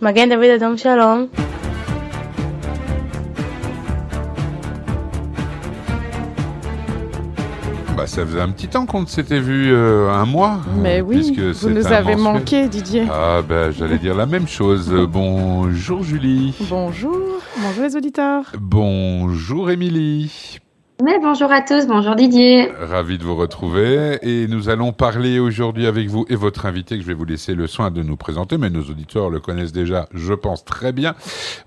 Magen David Adam Shalom. Bah, ça faisait un petit temps qu'on ne s'était vu, euh, un mois. Mais euh, oui, puisque vous nous avez mensuel. manqué, Didier. Ah, ben, j'allais dire la même chose. Bonjour Julie. Bonjour, bonjour les auditeurs. Bonjour Émilie. Mais bonjour à tous, bonjour Didier. Ravi de vous retrouver et nous allons parler aujourd'hui avec vous et votre invité que je vais vous laisser le soin de nous présenter, mais nos auditeurs le connaissent déjà, je pense très bien.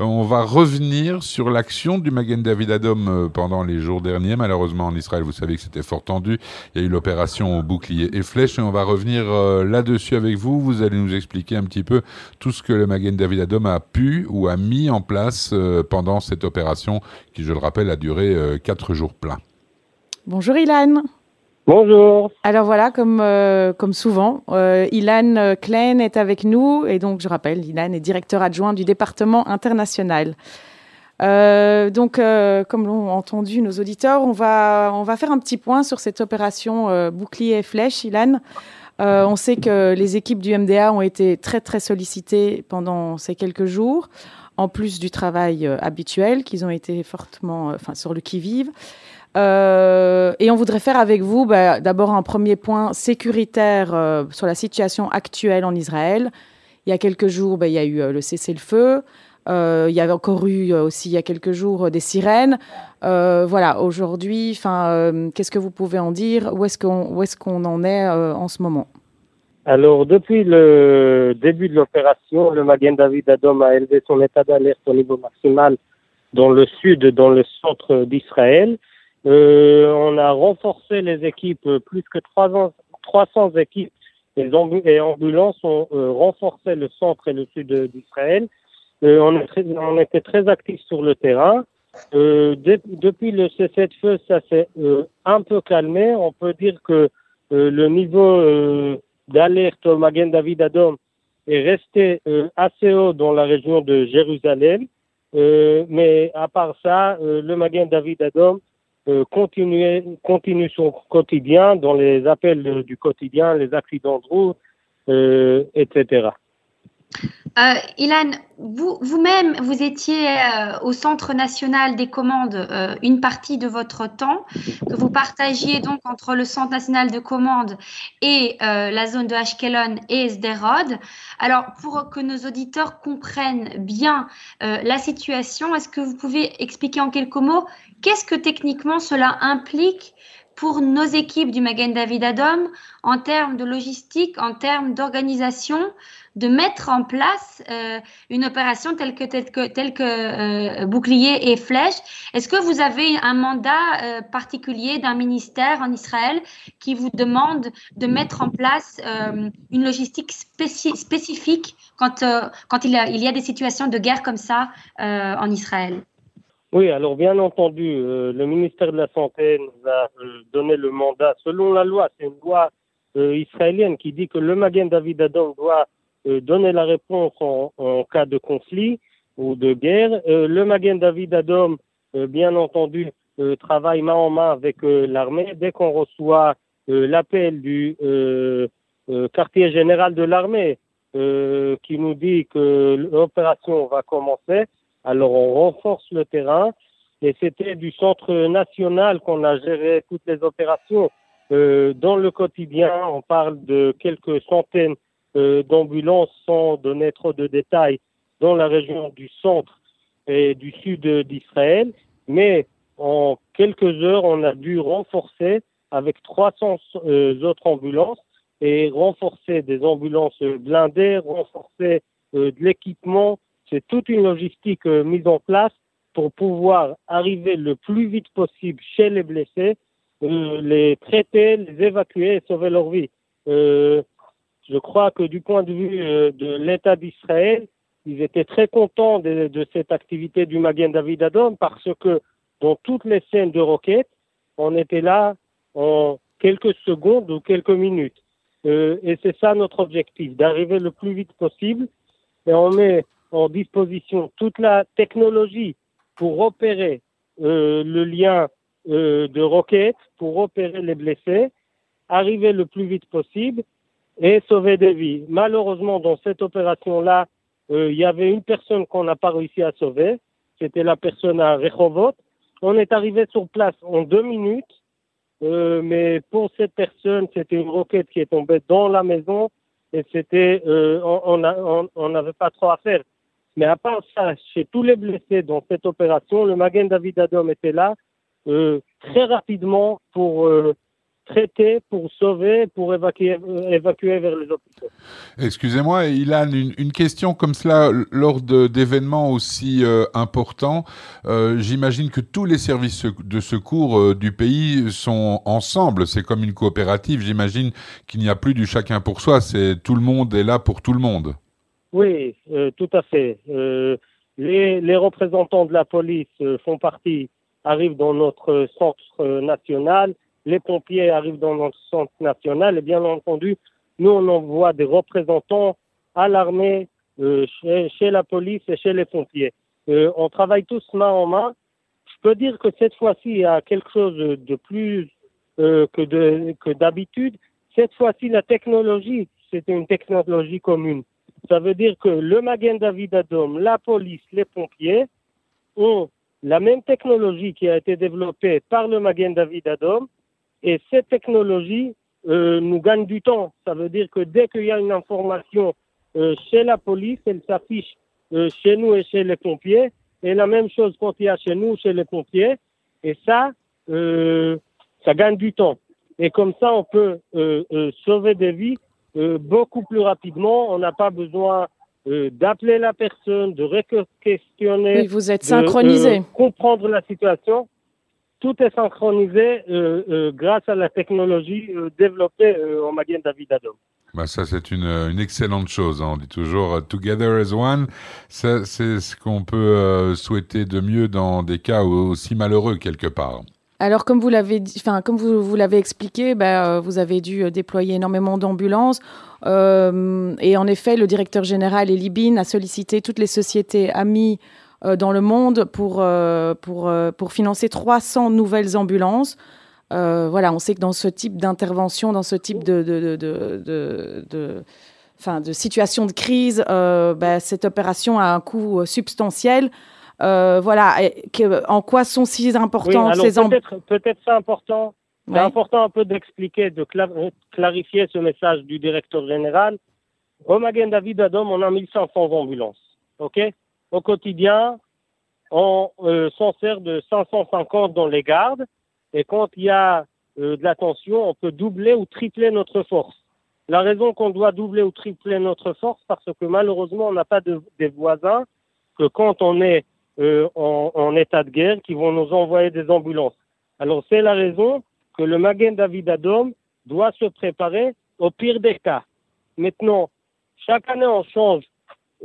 On va revenir sur l'action du Magen David Adom euh, pendant les jours derniers. Malheureusement en Israël, vous savez que c'était fort tendu. Il y a eu l'opération bouclier et flèche et on va revenir euh, là-dessus avec vous. Vous allez nous expliquer un petit peu tout ce que le Magen David Adom a pu ou a mis en place euh, pendant cette opération qui, je le rappelle, a duré quatre jours Bonjour Ilan. Bonjour. Alors voilà, comme, euh, comme souvent, euh, Ilan euh, Klein est avec nous et donc je rappelle, Ilan est directeur adjoint du département international. Euh, donc, euh, comme l'ont entendu nos auditeurs, on va, on va faire un petit point sur cette opération euh, bouclier et flèche, Ilan. Euh, on sait que les équipes du MDA ont été très très sollicitées pendant ces quelques jours, en plus du travail euh, habituel, qu'ils ont été fortement, euh, enfin sur le qui-vive. Euh, et on voudrait faire avec vous bah, d'abord un premier point sécuritaire euh, sur la situation actuelle en Israël. Il y a quelques jours, bah, il y a eu euh, le cessez-le-feu. Il y avait encore eu aussi il y a quelques jours des sirènes. Voilà, aujourd'hui, qu'est-ce que vous pouvez en dire? Où est-ce qu'on qu'on en est en ce moment? Alors, depuis le début de l'opération, le Magen David Adom a élevé son état d'alerte au niveau maximal dans le sud, dans le centre d'Israël. Euh, on a renforcé les équipes, euh, plus que 300, 300 équipes et ambu- et ambulances ont euh, renforcé le centre et le sud euh, d'Israël. Euh, on, on était très actifs sur le terrain. Euh, de- depuis le cessez-le-feu, ça s'est un peu calmé. On peut dire que le niveau d'alerte au Magen David Adom est resté assez haut dans la région de Jérusalem. Mais à part ça, le Magen David Adom euh, continue, continue son quotidien dans les appels du quotidien, les accidents de route, euh, etc. Euh, Ilan, vous, vous-même, vous étiez euh, au Centre national des commandes euh, une partie de votre temps, que vous partagiez donc entre le Centre national de commandes et euh, la zone de Ashkelon et Sderod. Alors, pour que nos auditeurs comprennent bien la situation, est-ce que vous pouvez expliquer en quelques mots qu'est-ce que techniquement cela implique pour nos équipes du Magen David Adom en termes de logistique, en termes d'organisation de mettre en place euh, une opération telle que euh, bouclier et flèche. Est-ce que vous avez un mandat euh, particulier d'un ministère en Israël qui vous demande de mettre en place une logistique spéci- spécifique quand, il, y a, des situations de guerre comme ça en Israël? Oui, alors bien entendu, euh, le ministère de la Santé nous a euh, donné le mandat selon la loi. C'est une loi euh, israélienne qui dit que le Magen David Adom doit euh, donner la réponse en, en cas de conflit ou de guerre. Euh, le Magen David Adom, euh, bien entendu, travaille main en main avec l'armée. Dès qu'on reçoit l'appel du quartier général de l'armée qui nous dit que l'opération va commencer, alors on renforce le terrain. Et c'était du centre national qu'on a géré toutes les opérations. Euh, dans le quotidien, on parle de quelques centaines euh, d'ambulances sans donner trop de détails dans la région du centre et du sud d'Israël. Mais en quelques heures, on a dû renforcer avec 300 euh, autres ambulances et renforcer des ambulances blindées, renforcer euh, de l'équipement. C'est toute une logistique euh, mise en place pour pouvoir arriver le plus vite possible chez les blessés, euh, les traiter, les évacuer et sauver leur vie. Euh, je crois que du point de vue de l'État d'Israël, ils étaient très contents de, cette activité du Magen David Adom parce que dans toutes les scènes de roquettes, on était là en quelques secondes ou quelques minutes. Et c'est ça notre objectif, d'arriver le plus vite possible. Et on met en disposition toute la technologie pour opérer euh, le lien euh, de roquettes, pour opérer les blessés, arriver le plus vite possible et sauver des vies. Malheureusement, dans cette opération-là, il y avait une personne qu'on n'a pas réussi à sauver. C'était la personne à Rehovot. On est arrivé sur place en deux minutes. mais pour cette personne, c'était une roquette qui est tombée dans la maison et c'était, on n'avait pas trop à faire. Mais à part ça, chez tous les blessés dans cette opération, le Magen David Adom était là euh, très rapidement pour euh, traiter, pour sauver, pour évacuer, euh, évacuer vers les hôpitaux. Excusez-moi, Ilan, une, une, question comme cela, lors d'événements aussi importants, j'imagine que tous les services de secours du pays sont ensemble, c'est comme une coopérative, j'imagine qu'il n'y a plus du chacun pour soi, c'est tout le monde est là pour tout le monde. Oui, tout à fait. Les, les, représentants de la police font partie arrivent dans notre centre national, les pompiers arrivent dans notre centre national et bien entendu, nous on envoie des représentants à l'armée, euh, chez, la police et chez les pompiers. Euh, on travaille tous main en main. Je peux dire que cette fois-ci, il y a quelque chose de plus euh, que, de, que d'habitude. Cette fois-ci, la technologie, c'était une technologie commune. Ça veut dire que le Magen David Adom, la police, les pompiers ont la même technologie qui a été développée par le Magen David Adom, et cette technologie euh, nous gagne du temps. Ça veut dire que dès qu'il y a une information euh, chez la police, elle s'affiche euh, chez nous et chez les pompiers, et la même chose quand il y a chez nous, chez les pompiers, et ça, ça gagne du temps. Et comme ça, on peut sauver des vies beaucoup plus rapidement. On n'a pas besoin euh, d'appeler la personne, de questionner. Oui, vous êtes synchronisé. comprendre la situation. Tout est synchronisé euh, euh, grâce à la technologie développée en Maguen David Adom. Bah ça, c'est une, une, excellente chose. Hein. On dit toujours Together as One. C'est ce qu'on peut souhaiter de mieux dans des cas aussi malheureux quelque part. Alors, comme vous l'avez, expliqué, bah, vous avez dû déployer énormément d'ambulances. Euh, et en effet, le directeur général Elibin a sollicité toutes les sociétés amies euh, dans le monde pour, euh, financer 300 nouvelles ambulances. voilà, on sait que dans ce type d'intervention, dans ce type de situation de crise, bah, cette opération a un coût substantiel. Voilà, en quoi sont si importantes ces ambulances Peut-être c'est important c'est important un peu d'expliquer, de clarifier ce message du directeur général. Au Magen David Adom, on a 1500 ambulances. OK? Au quotidien, on euh, s'en sert de 550 dans les gardes. Et quand il y a euh, de la tension, on peut doubler ou tripler notre force. La raison qu'on doit doubler ou tripler notre force, parce que malheureusement, on n'a pas de, des voisins que quand on est euh, en, état de guerre, qui vont nous envoyer des ambulances. Alors c'est la raison que le Magen David Adom doit se préparer au pire des cas. Maintenant, chaque année, on change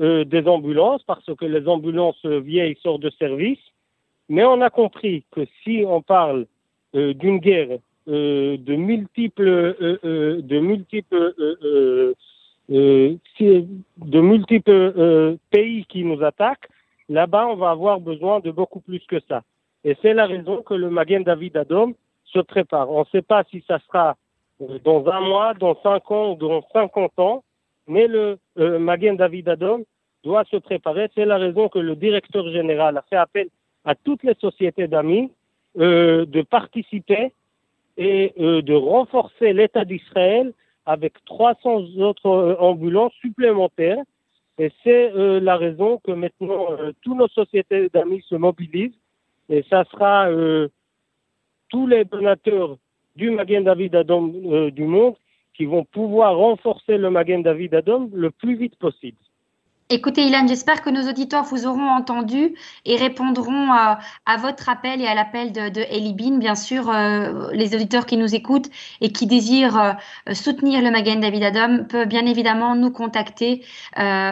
euh, des ambulances parce que les ambulances vieilles sortent de service. Mais on a compris que si on parle euh, d'une guerre euh, de multiples, de multiples, de multiples pays qui nous attaquent, là-bas, on va avoir besoin de beaucoup plus que ça. Et c'est la raison que le Magen David Adom se prépare. On ne sait pas si ça sera euh, dans un mois, dans cinq ans ou dans cinquante ans, mais le euh, David Adom doit se préparer. C'est la raison que le directeur général a fait appel à toutes les sociétés d'amis euh, de participer et de renforcer l'État d'Israël avec 300 autres ambulances supplémentaires. Et c'est la raison que maintenant toutes nos sociétés d'amis se mobilisent. Et ça sera tous les donateurs du Magen David euh, du monde qui vont pouvoir renforcer le Magen David Adom le plus vite possible. Écoutez, Ilan, j'espère que nos auditeurs vous auront entendu et répondront euh, à votre appel et à l'appel de, de Elibin. Bien sûr, euh, les auditeurs qui nous écoutent et qui désirent euh, soutenir le Magen David Adam peuvent bien évidemment nous contacter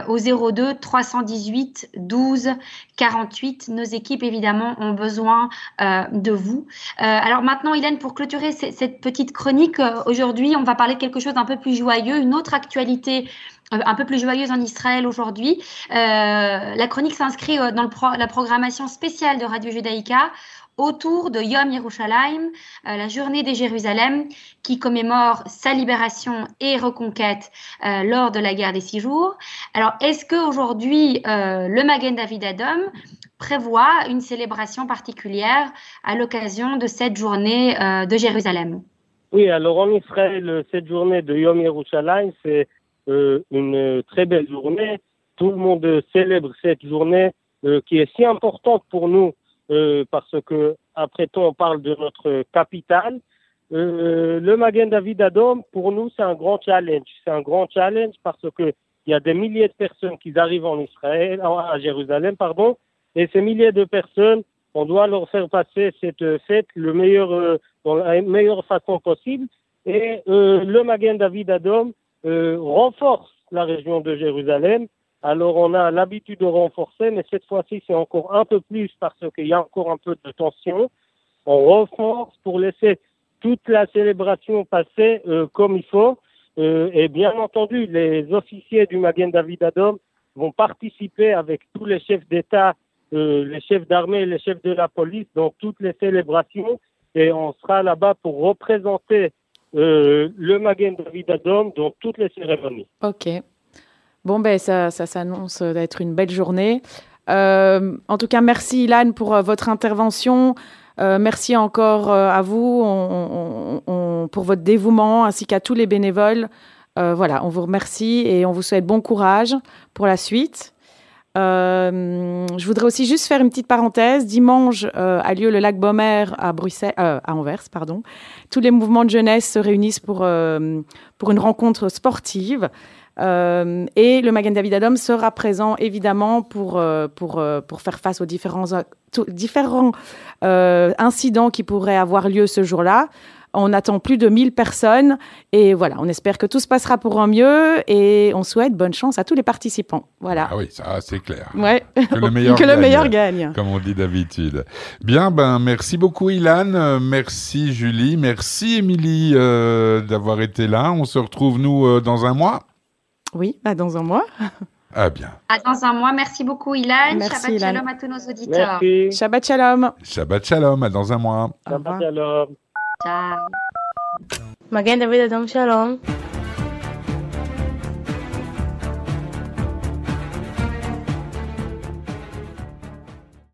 au 02 318 12 48. Nos équipes, évidemment, ont besoin de vous. alors maintenant, Ilan, pour clôturer cette petite chronique, aujourd'hui, on va parler de quelque chose d'un peu plus joyeux, une autre actualité un peu plus joyeuse en Israël aujourd'hui. la chronique s'inscrit dans la programmation spéciale de Radio Judaïka autour de Yom Yerushalayim, euh, la journée des Jérusalem, qui commémore sa libération et reconquête euh, lors de la guerre des six jours. Alors, est-ce qu'aujourd'hui, euh, le Magen David Adom prévoit une célébration particulière à l'occasion de cette journée de Jérusalem? Oui, alors en Israël, cette journée de Yom Yerushalayim, c'est une très belle journée. Tout le monde célèbre cette journée qui est si importante pour nous euh, parce que après tout, on parle de notre capitale. Euh, le Magen David Adom, pour nous, c'est un grand challenge. C'est un grand challenge parce que il y a des milliers de personnes qui arrivent en Israël, à Jérusalem, pardon, et ces milliers de personnes, on doit leur faire passer cette fête le meilleur, euh, dans la meilleure façon possible. Et euh, le Magen David Adom euh, renforce la région de Jérusalem alors on a l'habitude de renforcer, mais cette fois-ci c'est encore un peu plus parce qu'il y a encore un peu de tension. On renforce pour laisser toute la célébration passer euh, comme il faut. Euh, et bien entendu, les officiers du Magen David Adom vont participer avec tous les chefs d'État, euh, les chefs d'armée, les chefs de la police dans toutes les célébrations. Et on sera là-bas pour représenter le Magen David Adom dans toutes les cérémonies. Ok. Bon, ben, ça, ça s'annonce d'être une belle journée. Euh, en tout cas, merci Ilan pour euh, votre intervention. Euh, merci encore à vous pour votre dévouement ainsi qu'à tous les bénévoles. voilà, on vous remercie et on vous souhaite bon courage pour la suite. Je voudrais aussi juste faire une petite parenthèse. Dimanche a lieu le lac Bomer à Bruxelles, à Anvers, pardon. Tous les mouvements de jeunesse se réunissent pour, pour une rencontre sportive. Euh, et le Magen David Adom sera présent évidemment pour, euh, pour, euh, pour faire face aux différents, différents incidents qui pourraient avoir lieu ce jour-là. On attend plus de 1000 personnes et voilà, on espère que tout se passera pour un mieux et on souhaite bonne chance à tous les participants. Voilà. Ah oui, ça c'est clair. Ouais. Que le meilleur, que gagne, le meilleur gagne. Comme on dit d'habitude. Bien, ben merci beaucoup Ilan, merci Julie, merci Émilie d'avoir été là. On se retrouve nous dans un mois. Oui, à dans un mois. Ah bien. À dans un mois. Merci beaucoup, Ilan. Merci, Shabbat shalom à tous nos auditeurs. Merci. Shabbat shalom. Shabbat shalom. À dans un mois. Shabbat shalom. Ciao. Magen David Adam Shalom.